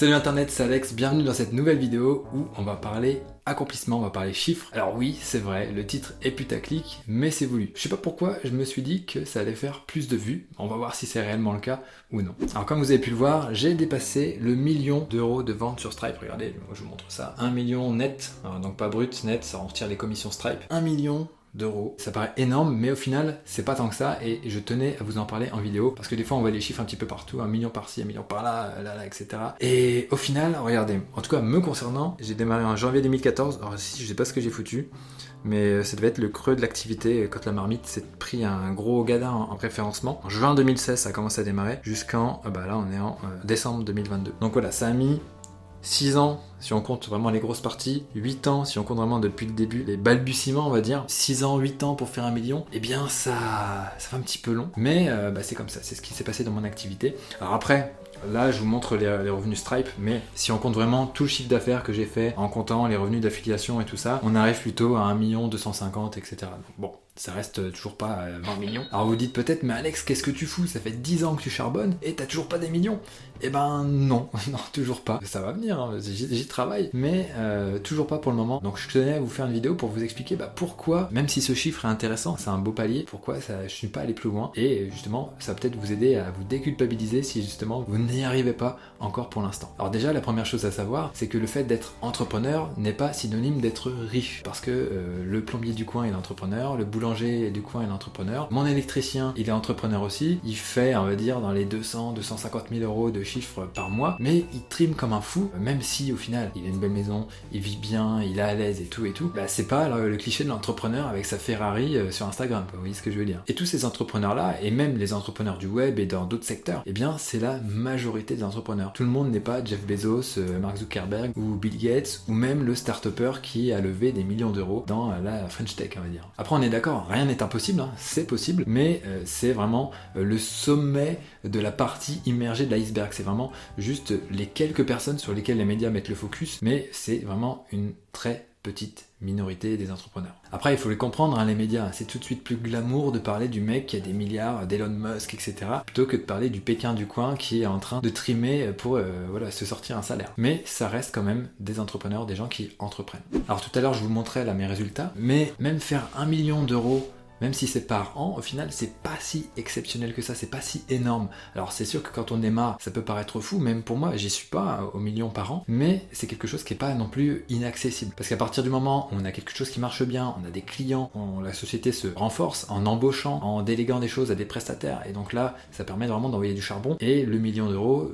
Salut internet, c'est Alex, bienvenue dans cette nouvelle vidéo où on va parler accomplissement, on va parler chiffres. Alors oui, c'est vrai, le titre est putaclic, mais c'est voulu. Je sais pas pourquoi, je me suis dit que ça allait faire plus de vues. On va voir si c'est réellement le cas ou non. Alors comme vous avez pu le voir, j'ai dépassé le million d'euros de vente sur Stripe. Regardez, je vous montre ça. Un million net, donc pas brut, net, ça en retire les commissions Stripe. Un million d'euros. Ça paraît énorme, mais au final, c'est pas tant que ça, et je tenais à vous en parler en vidéo, parce que des fois, on voit les chiffres un petit peu partout, un million par-ci, un million par-là, là, là, etc. Et au final, regardez, en tout cas, me concernant, j'ai démarré en janvier 2014, alors si, je sais pas ce que j'ai foutu, mais ça devait être le creux de l'activité quand la marmite s'est pris un gros gadin en préférencement. En juin 2016, ça a commencé à démarrer, jusqu'en, bah là, on est en euh, décembre 2022. Donc voilà, ça a mis 6 ans si on compte vraiment les grosses parties, 8 ans si on compte vraiment depuis le début, les balbutiements on va dire, 6 ans, 8 ans pour faire un million, eh bien ça, ça fait un petit peu long. Mais euh, bah, c'est comme ça, c'est ce qui s'est passé dans mon activité. Alors après, Là, je vous montre les, revenus Stripe, mais si on compte vraiment tout le chiffre d'affaires que j'ai fait en comptant les revenus d'affiliation et tout ça, on arrive plutôt à 1 million 250, etc. bon, ça reste toujours pas 20 millions. Alors vous dites peut-être, mais Alex, qu'est-ce que tu fous? Ça fait 10 ans que tu charbonnes et t'as toujours pas des millions Eh ben non, non, toujours pas. Ça va venir, hein. j'y travaille, mais euh, toujours pas pour le moment. Donc je tenais à vous faire une vidéo pour vous expliquer bah, pourquoi, même si ce chiffre est intéressant, c'est un beau palier, pourquoi ça, je suis pas allé plus loin. Et justement, ça va peut-être vous aider à vous déculpabiliser si justement vous n'y arrivez pas encore pour l'instant. Alors déjà, la première chose à savoir, c'est que le fait d'être entrepreneur n'est pas synonyme d'être riche. Parce que euh, le plombier du coin est entrepreneur, le boulanger du coin est l'entrepreneur. Mon électricien, il est entrepreneur aussi. Il fait, on va dire, dans les 200, 250 000 euros de chiffre par mois. Mais il trime comme un fou, même si au final, il a une belle maison, il vit bien, il est à l'aise et tout et tout. Bah, c'est pas le, cliché de l'entrepreneur avec sa Ferrari euh, sur Instagram. Vous voyez ce que je veux dire? Et tous ces entrepreneurs-là, et même les entrepreneurs du web et dans d'autres secteurs, eh bien, c'est la majorité des entrepreneurs. Tout le monde n'est pas Jeff Bezos, euh, Mark Zuckerberg ou Bill Gates ou même le start qui a levé des millions d'euros dans la French Tech, on va dire. Après, on est d'accord, rien n'est impossible, hein. c'est possible, mais euh, c'est vraiment euh, le sommet de la partie immergée de l'iceberg. C'est vraiment juste les quelques personnes sur lesquelles les médias mettent le focus, mais c'est vraiment une très petite minorité des entrepreneurs. Après, il faut les comprendre, hein, les médias, c'est tout de suite plus glamour de parler du mec qui a des milliards, d'Elon Musk, etc., plutôt que de parler du Pékin du coin qui est en train de trimer pour euh, se sortir un salaire. Mais ça reste quand même des entrepreneurs, des gens qui entreprennent. Alors tout à l'heure, je vous montrais là mes résultats, mais même faire un million d'euros même si c'est par an, au final, c'est pas si exceptionnel que ça, c'est pas si énorme. Alors c'est sûr que quand on démarre, ça peut paraître fou, même pour moi, j'y suis pas au million par an, mais c'est quelque chose qui est pas non plus inaccessible. Parce qu'à partir du moment où on a quelque chose qui marche bien, on a des clients, la société se renforce en embauchant, en déléguant des choses à des prestataires, et donc là, ça permet vraiment d'envoyer du charbon, et le million d'euros,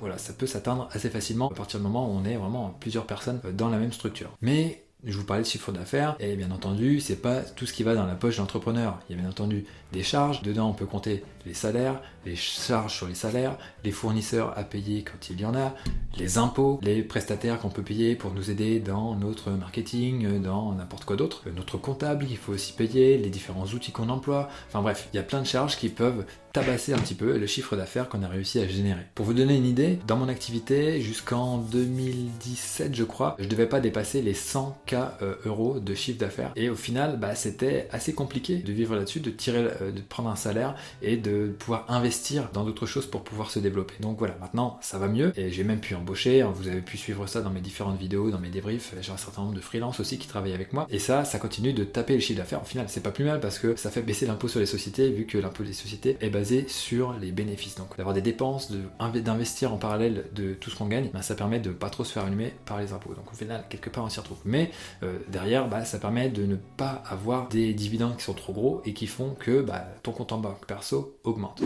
voilà, ça peut s'atteindre assez facilement à partir du moment où on est vraiment plusieurs personnes dans la même structure. Mais je vous parlais de chiffre d'affaires, et bien entendu, c'est pas tout ce qui va dans la poche de l'entrepreneur. Il y a bien entendu des charges, dedans on peut compter les salaires, les charges sur les salaires, les fournisseurs à payer quand il y en a, les impôts, les prestataires qu'on peut payer pour nous aider dans notre marketing, dans n'importe quoi d'autre, notre comptable qu'il faut aussi payer, les différents outils qu'on emploie, enfin bref, il y a plein de charges qui peuvent tabasser un petit peu le chiffre d'affaires qu'on a réussi à générer. Pour vous donner une idée, dans mon activité, jusqu'en 2017 je crois, je devais pas dépasser les 100K euh, euros de chiffre d'affaires. Et au final, bah, c'était assez compliqué de vivre là-dessus, de tirer, euh, de prendre un salaire et de pouvoir investir dans d'autres choses pour pouvoir se développer. Donc voilà, maintenant ça va mieux et j'ai même pu embaucher. Vous avez pu suivre ça dans mes différentes vidéos, dans mes débriefs. J'ai un certain nombre de freelances aussi qui travaillent avec moi. Et ça, ça continue de taper le chiffre d'affaires. Au final, c'est pas plus mal parce que ça fait baisser l'impôt sur les sociétés vu que l'impôt des sociétés est basé sur les bénéfices. Donc d'avoir des dépenses, d'investir en parallèle de tout ce qu'on gagne, ben, ça permet de pas trop se faire allumer par les impôts. Donc au final, quelque part, on s'y retrouve. Mais euh, derrière, bah, ça permet de ne pas avoir des dividendes qui sont trop gros et qui font que bah, ton compte en banque perso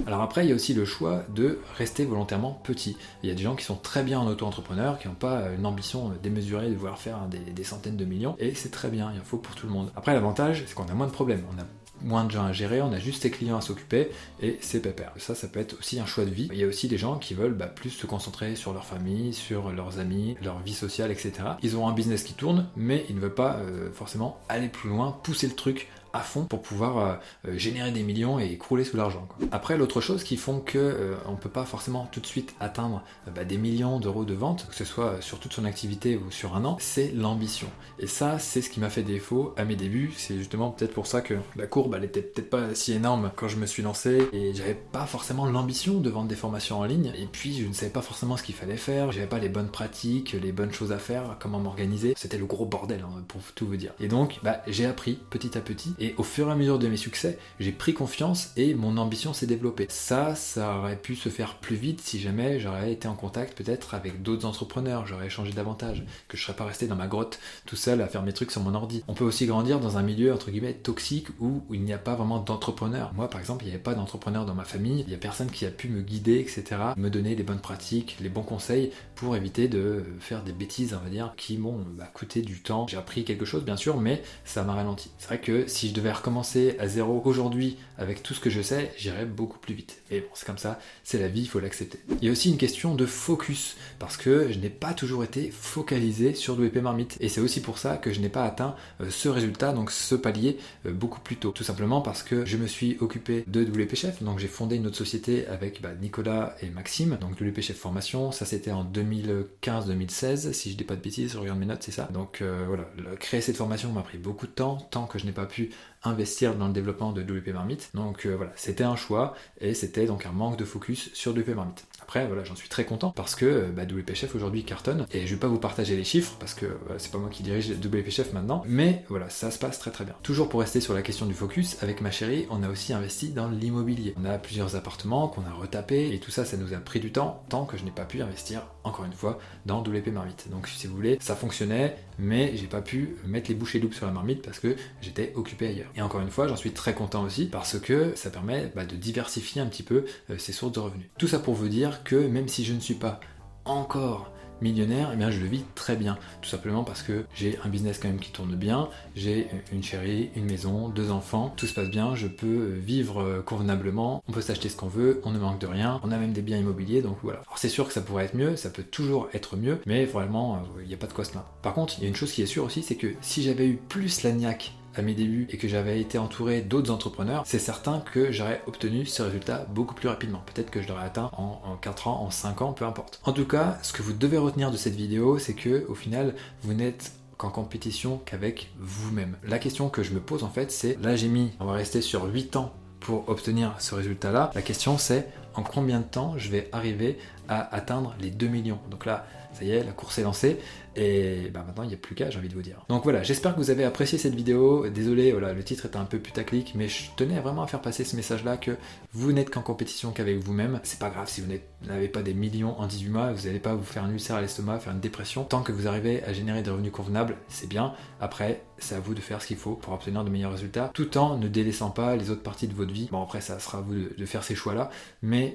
Alors après, il y a aussi le choix de rester volontairement petit. Il y a des gens qui sont très bien en auto-entrepreneur, qui n'ont pas une ambition démesurée de vouloir faire des, des centaines de millions, et c'est très bien, il en faut pour tout le monde. Après, l'avantage, c'est qu'on a moins de problèmes. On a moins de gens à gérer, on a juste ses clients à s'occuper et c'est pépère. Ça, ça peut être aussi un choix de vie. Il y a aussi des gens qui veulent bah, plus se concentrer sur leur famille, sur leurs amis, leur vie sociale, etc. Ils ont un business qui tourne, mais ils ne veulent pas euh, forcément aller plus loin, pousser le truc à fond pour pouvoir euh, générer des millions et crouler sous l'argent. Après, l'autre chose qui font que on peut pas forcément tout de suite atteindre bah, des millions d'euros de vente, que ce soit sur toute son activité ou sur un an, c'est l'ambition. Et ça, c'est ce qui m'a fait défaut à mes débuts. C'est justement peut-être pour ça que la courbe, elle était peut-être pas si énorme quand je me suis lancé et j'avais pas forcément l'ambition de vendre des formations en ligne. Et puis, je ne savais pas forcément ce qu'il fallait faire. J'avais pas les bonnes pratiques, les bonnes choses à faire, comment m'organiser. C'était le gros bordel, hein, pour tout vous dire. Et donc, bah, j'ai appris petit à petit et au fur et à mesure de mes succès, j'ai pris confiance et mon ambition s'est développée. Ça, ça aurait pu se faire plus vite si jamais j'aurais été en contact peut-être avec d'autres entrepreneurs. J'aurais échangé davantage, que je serais pas resté dans ma grotte tout seul à faire mes trucs sur mon ordi. On peut aussi grandir dans un milieu entre guillemets toxique où, il n'y a pas vraiment d'entrepreneurs. Moi, par exemple, il n'y avait pas d'entrepreneur dans ma famille. Il n'y a personne qui a pu me guider, etc., me donner les bonnes pratiques, les bons conseils pour éviter de faire des bêtises, on va dire, qui m'ont bah, coûté du temps. J'ai appris quelque chose, bien sûr, mais ça m'a ralenti. C'est vrai que si je devais recommencer à zéro aujourd'hui avec tout ce que je sais, j'irais beaucoup plus vite. Et bon, c'est comme ça, c'est la vie, il faut l'accepter. Il y a aussi une question de focus, parce que je n'ai pas toujours été focalisé sur WP Marmite. Et c'est aussi pour ça que je n'ai pas atteint euh, ce résultat, donc ce palier, euh, beaucoup plus tôt. Tout simplement parce que je me suis occupé de WP Chef, donc j'ai fondé une autre société avec bah, Nicolas et Maxime, donc WP Chef Formation, ça c'était en 2015-2016, si je dis pas de bêtises, regarde mes notes, c'est ça. Donc euh, voilà, créer cette formation m'a pris beaucoup de temps, tant que je n'ai pas pu investir dans le développement de WP Marmite. Donc voilà, c'était un choix et c'était donc un manque de focus sur WP Marmite. Après, voilà, j'en suis très content parce que bah, WP Chef aujourd'hui cartonne et je vais pas vous partager les chiffres parce que c'est pas moi qui dirige WP Chef maintenant, mais voilà, ça se passe très très bien. Toujours pour rester sur la question du focus, avec ma chérie, on a aussi investi dans l'immobilier. On a plusieurs appartements qu'on a retapés et tout ça, ça nous a pris du temps, tant que je n'ai pas pu investir, encore une fois, dans WP Marmite. Donc si vous voulez, ça fonctionnait, mais j'ai pas pu mettre les bouchées doubles sur la marmite parce que j'étais occupé ailleurs. Et encore une fois, j'en suis très content aussi parce que ça permet bah, de diversifier un petit peu euh, ses sources de revenus. Tout ça pour vous dire que même si je ne suis pas encore millionnaire, eh bien je le vis très bien. Tout simplement parce que j'ai un business quand même qui tourne bien, j'ai une chérie, une maison, deux enfants, tout se passe bien, je peux vivre convenablement, on peut s'acheter ce qu'on veut, on ne manque de rien, on a même des biens immobiliers, donc voilà. Alors c'est sûr que ça pourrait être mieux, ça peut toujours être mieux, mais vraiment, il n'y a pas de quoi se plaindre. Par contre, il y a une chose qui est sûre aussi, c'est que si j'avais eu plus la niaque à mes débuts et que j'avais été entouré d'autres entrepreneurs, c'est certain que j'aurais obtenu ce résultat beaucoup plus rapidement. Peut-être que je l'aurais atteint en, en, 4 ans, en 5 ans, peu importe. En tout cas, ce que vous devez retenir de cette vidéo, c'est que au final, vous n'êtes qu'en compétition qu'avec vous-même. La question que je me pose en fait, c'est là j'ai mis, on va rester sur 8 ans pour obtenir ce résultat-là. La question c'est en combien de temps je vais arriver à atteindre les 2 millions? Donc là, ça y est, la course est lancée. Et bah maintenant, il n'y a plus qu'à, j'ai envie de vous dire. Donc voilà, j'espère que vous avez apprécié cette vidéo. Désolé, voilà, le titre était un peu putaclic, mais je tenais vraiment à faire passer ce message-là que vous n'êtes qu'en compétition qu'avec vous-même. C'est pas grave si vous n'avez pas des millions en 18 mois, vous n'allez pas vous faire un ulcère à l'estomac, faire une dépression. Tant que vous arrivez à générer des revenus convenables, c'est bien. Après, c'est à vous de faire ce qu'il faut pour obtenir de meilleurs résultats, tout en ne délaissant pas les autres parties de votre vie. Bon, après, ça sera à vous de, faire ces choix-là,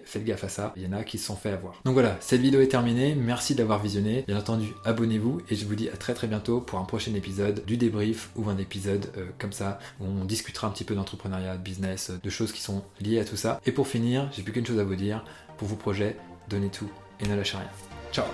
faites gaffe à ça. Il y en a qui se sont fait avoir. Donc voilà, cette vidéo est terminée. Merci d'avoir visionné. Bien entendu, abonnez-vous et je vous dis à très très bientôt pour un prochain épisode du débrief ou un épisode euh, comme ça où on discutera un petit peu d'entrepreneuriat, de business, de choses qui sont liées à tout ça. Et pour finir, j'ai plus qu'une chose à vous dire. Pour vos projets, donnez tout et ne lâchez rien. Ciao